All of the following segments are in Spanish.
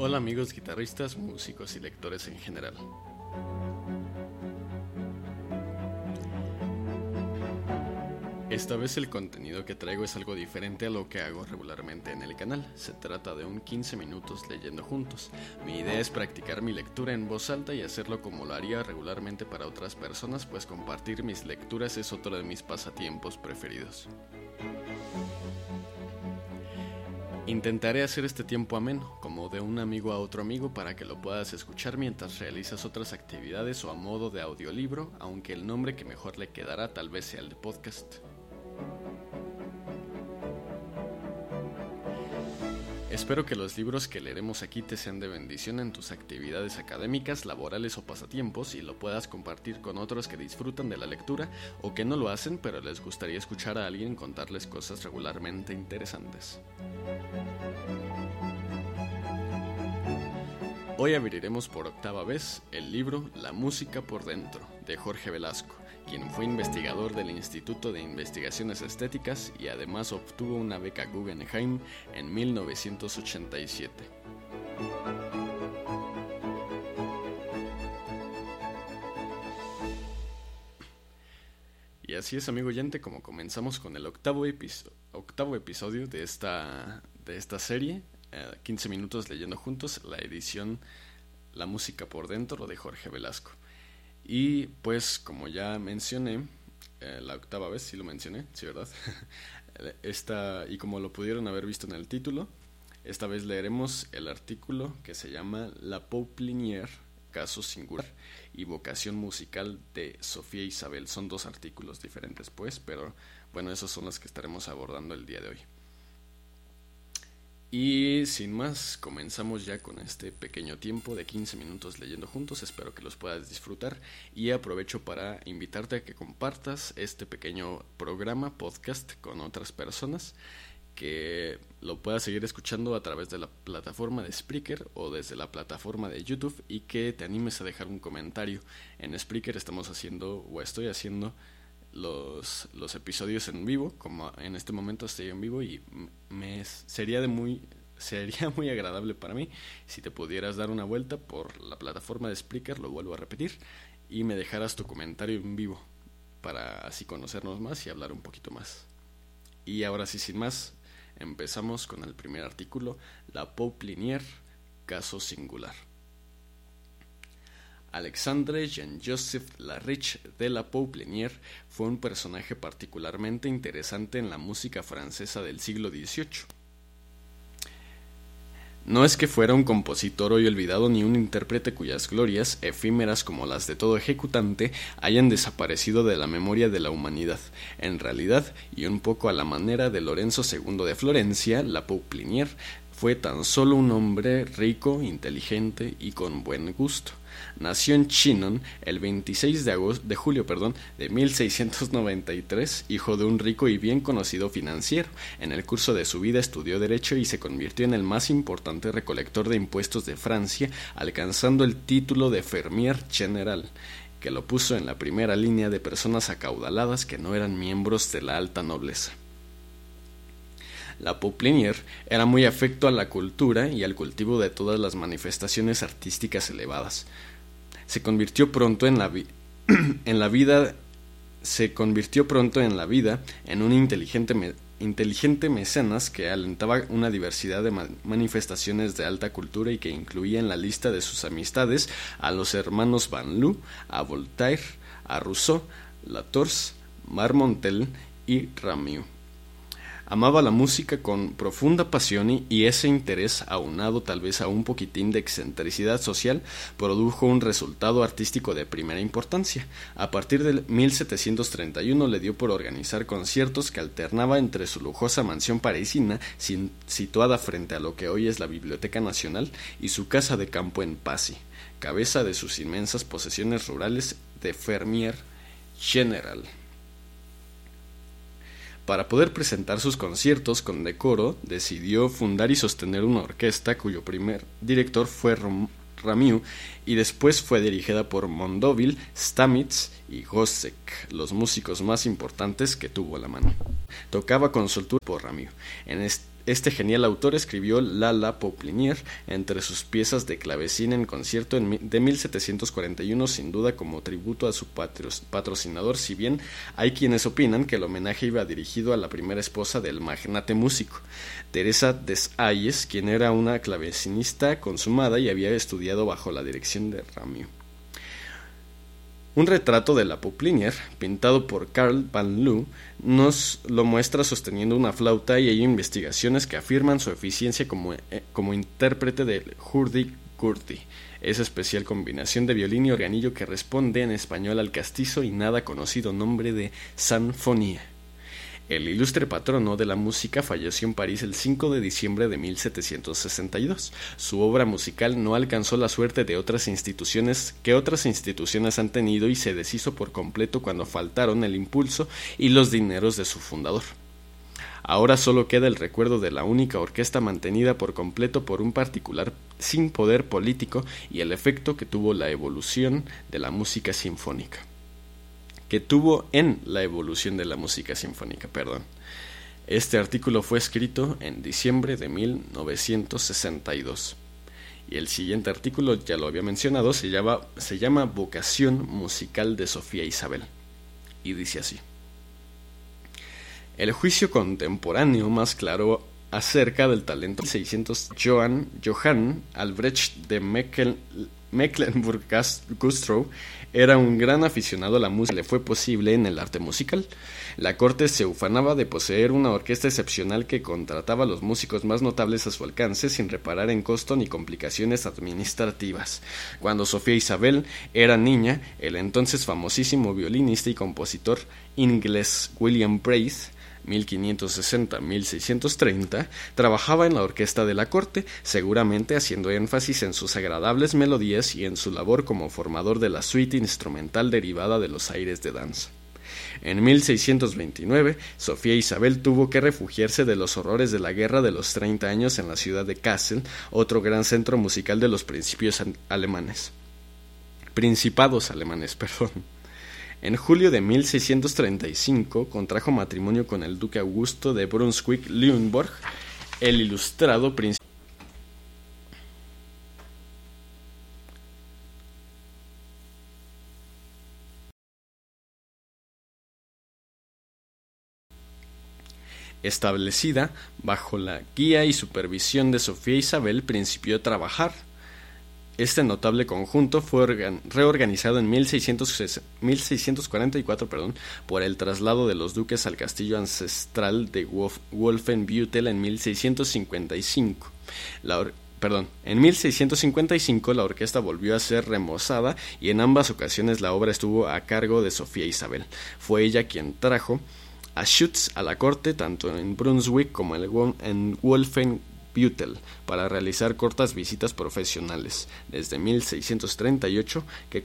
Hola amigos guitarristas, músicos y lectores en general. Esta vez el contenido que traigo es algo diferente a lo que hago regularmente en el canal. Se trata de un 15 minutos leyendo juntos. Mi idea es practicar mi lectura en voz alta y hacerlo como lo haría regularmente para otras personas, pues compartir mis lecturas es otro de mis pasatiempos preferidos. Intentaré hacer este tiempo ameno, como de un amigo a otro amigo, para que lo puedas escuchar mientras realizas otras actividades o a modo de audiolibro, aunque el nombre que mejor le quedará tal vez sea el de podcast. Espero que los libros que leeremos aquí te sean de bendición en tus actividades académicas, laborales o pasatiempos y lo puedas compartir con otros que disfrutan de la lectura o que no lo hacen pero les gustaría escuchar a alguien contarles cosas regularmente interesantes. Hoy abriremos por octava vez el libro La música por dentro de Jorge Velasco quien fue investigador del Instituto de Investigaciones Estéticas y además obtuvo una beca Guggenheim en 1987. Y así es, amigo oyente, como comenzamos con el octavo, episodio de esta, de esta serie, 15 eh, minutos leyendo juntos, la edición La música por dentro de Jorge Velasco. Y pues como ya mencioné, eh, la octava vez, sí lo mencioné, sí, ¿verdad? Esta, y como lo pudieron haber visto en el título, esta vez leeremos el artículo que se llama La Pauplinière, caso singular y vocación musical de Sofía Isabel. Son dos artículos diferentes, pues, pero bueno, esos son los que estaremos abordando el día de hoy. Y sin más, comenzamos ya con este pequeño tiempo de 15 minutos leyendo juntos, espero que los puedas disfrutar y aprovecho para invitarte a que compartas este pequeño programa, podcast con otras personas, que lo puedas seguir escuchando a través de la plataforma de Spreaker o desde la plataforma de YouTube y que te animes a dejar un comentario. En Spreaker estamos haciendo o estoy haciendo los, los episodios en vivo, como en este momento estoy en vivo y me sería de muy sería muy agradable para mí si te pudieras dar una vuelta por la plataforma de Spreaker, lo vuelvo a repetir, y me dejaras tu comentario en vivo para así conocernos más y hablar un poquito más. Y ahora sí, sin más, empezamos con el primer artículo, la Pope caso singular. Alexandre Jean-Joseph Lariche de la Pauplinière fue un personaje particularmente interesante en la música francesa del siglo XVIII. No es que fuera un compositor hoy olvidado ni un intérprete cuyas glorias, efímeras como las de todo ejecutante, hayan desaparecido de la memoria de la humanidad. En realidad, y un poco a la manera de Lorenzo II de Florencia, la Pauplinière fue tan solo un hombre rico, inteligente y con buen gusto. Nació en Chinon el 26 de, agosto, de julio perdón, de 1693, hijo de un rico y bien conocido financiero. En el curso de su vida estudió Derecho y se convirtió en el más importante recolector de impuestos de Francia, alcanzando el título de Fermier General que lo puso en la primera línea de personas acaudaladas que no eran miembros de la alta nobleza. La Pauplinier era muy afecto a la cultura y al cultivo de todas las manifestaciones artísticas elevadas. Se convirtió pronto en la, vida se convirtió pronto en la vida en un inteligente, mecenas que alentaba una diversidad de manifestaciones de alta cultura y que incluía en la lista de sus amistades a los hermanos Van Loo, a Voltaire, a Rousseau, Latorce, Marmontel y Ramiu. Amaba la música con profunda pasión y ese interés, aunado tal vez a un poquitín de excentricidad social, produjo un resultado artístico de primera importancia. A partir de 1731 le dio por organizar conciertos que alternaba entre su lujosa mansión parisina, situada frente a lo que hoy es la Biblioteca Nacional, y su casa de campo en Passy, cabeza de sus inmensas posesiones rurales de Fermier General. Para poder presentar sus conciertos con decoro, decidió fundar y sostener una orquesta cuyo primer director fue Ramiu y después fue dirigida por Mondovil, Stamitz y Gossek, los músicos más importantes que tuvo a la mano. Tocaba con soltura por Ramiu. En, genial autor escribió La La Poplinier entre sus piezas de clavecín en concierto de 1741, sin duda como tributo a su patrocinador, si bien hay quienes opinan que el homenaje iba dirigido a la primera esposa del magnate músico, Teresa Desayes, quien era una clavecinista consumada y había estudiado bajo la dirección de Ramio. Un retrato de la Poplinier, pintado por Carl van Loo, nos lo muestra sosteniendo una flauta y hay investigaciones que afirman su eficiencia como, eh, como intérprete del hurdy-gurdy, esa especial combinación de violín y organillo que responde en español al castizo y nada conocido nombre de sanfonía. El ilustre patrono de la música falleció en París el 5 de diciembre de 1762. Su obra musical no alcanzó la suerte de otras instituciones que otras instituciones han tenido y se deshizo por completo cuando faltaron el impulso y los dineros de su fundador. Ahora solo queda el recuerdo de la única orquesta mantenida por completo por un particular sin poder político y el efecto que tuvo la evolución de la música sinfónica que tuvo en la evolución de la música sinfónica. Perdón. Este artículo fue escrito en diciembre de 1962. Y el siguiente artículo, ya lo había mencionado, se llama, se llama Vocación Musical de Sofía Isabel. Y dice así. El juicio contemporáneo más claro acerca del talento 600 Johann, Johann Albrecht de Mecklenburg-Güstrow era un gran aficionado a la música, le fue posible en el arte musical. La corte se ufanaba de poseer una orquesta excepcional que contrataba a los músicos más notables a su alcance sin reparar en costo ni complicaciones administrativas. Cuando Sofía Isabel era niña, el entonces famosísimo violinista y compositor inglés William Brace 1560-1630, trabajaba en la orquesta de la corte, seguramente haciendo énfasis en sus agradables melodías y en su labor como formador de la suite instrumental derivada de los aires de danza. En 1629, Sofía Isabel tuvo que refugiarse de los horrores de la Guerra de los Treinta Años en la ciudad de Kassel, otro gran centro musical de los principios alemanes. Principados alemanes, perdón. En julio de 1635 contrajo matrimonio con el duque Augusto de Brunswick-Lüneburg, el ilustrado príncipe. Establecida bajo la guía y supervisión de Sofía Isabel, principió a trabajar este notable conjunto fue reorganizado en 1644 perdón, por el traslado de los duques al castillo ancestral de Wolfenbüttel en 1655. La perdón, en 1655 la orquesta volvió a ser remozada y en ambas ocasiones la obra estuvo a cargo de Sofía Isabel. Fue ella quien trajo a Schütz a la corte tanto en Brunswick como en Para realizar cortas visitas profesionales desde 1638 que,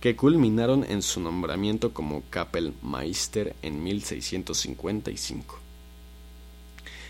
que culminaron en su nombramiento como Kapellmeister en 1655.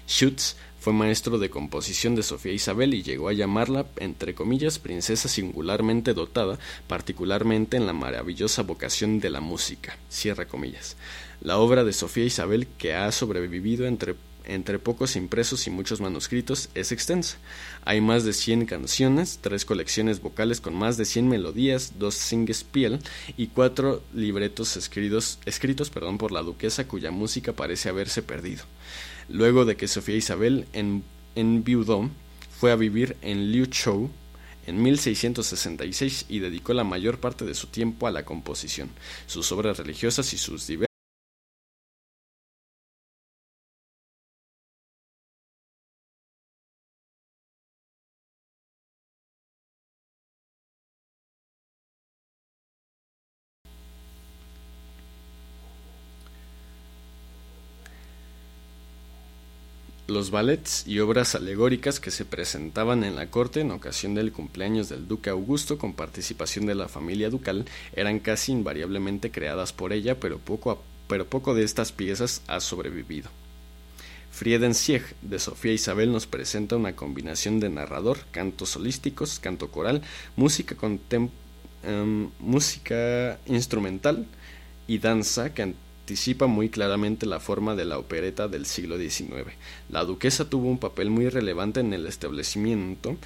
Schütz fue maestro de composición de Sofía Isabel y llegó a llamarla, entre comillas, princesa singularmente dotada, particularmente en la maravillosa vocación de la música. Cierra comillas. La obra de Sofía Isabel, que ha sobrevivido entre entre pocos impresos y muchos manuscritos, es extensa. Hay más de 100 canciones, tres colecciones vocales con más de 100 melodías, dos singspiel y cuatro libretos escritos, escritos perdón, por la duquesa cuya música parece haberse perdido. Luego de que Sofía Isabel en, enviudó, fue a vivir en Liuzhou en 1666 y dedicó la mayor parte de su tiempo a la composición. Sus obras religiosas y sus Los ballets y obras alegóricas que se presentaban en la corte en ocasión del cumpleaños del duque Augusto con participación de la familia ducal eran casi invariablemente creadas por ella, pero poco, pero poco de estas piezas ha sobrevivido. Friedensieg de Sofía Isabel nos presenta una combinación de narrador, cantos solísticos, canto coral, música, contem música instrumental y danza que anticipa muy claramente la forma de la opereta del siglo XIX. La duquesa tuvo un papel muy relevante en el establecimiento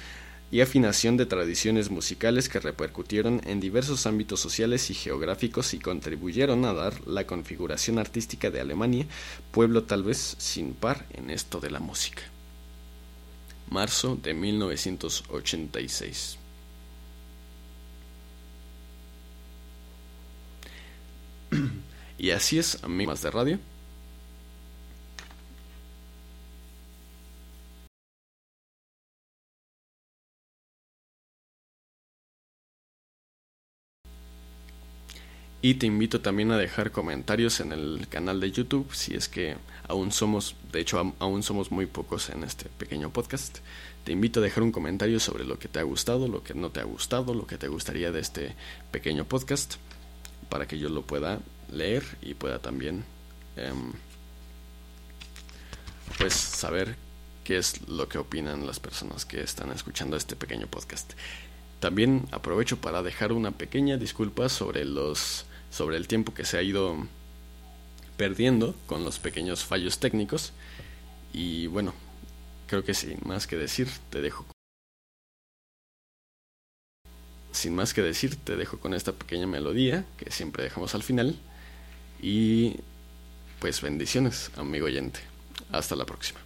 y afinación de tradiciones musicales que repercutieron en diversos ámbitos sociales y geográficos y contribuyeron a dar la configuración artística de Alemania, pueblo tal vez sin par en esto de la música. Marzo de 1986. Y así es, amigos de radio. Y te invito también a dejar comentarios en el canal de YouTube si es que aún somos, de hecho aún somos muy pocos en este pequeño podcast. Te invito a dejar un comentario sobre lo que te ha gustado, lo que no te ha gustado, lo que te gustaría de este pequeño podcast, para que yo lo pueda leer y pueda también em, pues saber qué es lo que opinan las personas que están escuchando este pequeño podcast. También aprovecho para dejar una pequeña disculpa sobre los sobre el tiempo que se ha ido perdiendo con los pequeños fallos técnicos. Y bueno, creo que sin más que decir, te dejo. Sin más que decir, te dejo con esta pequeña melodía que siempre dejamos al final. Y pues bendiciones, amigo oyente. Hasta la próxima.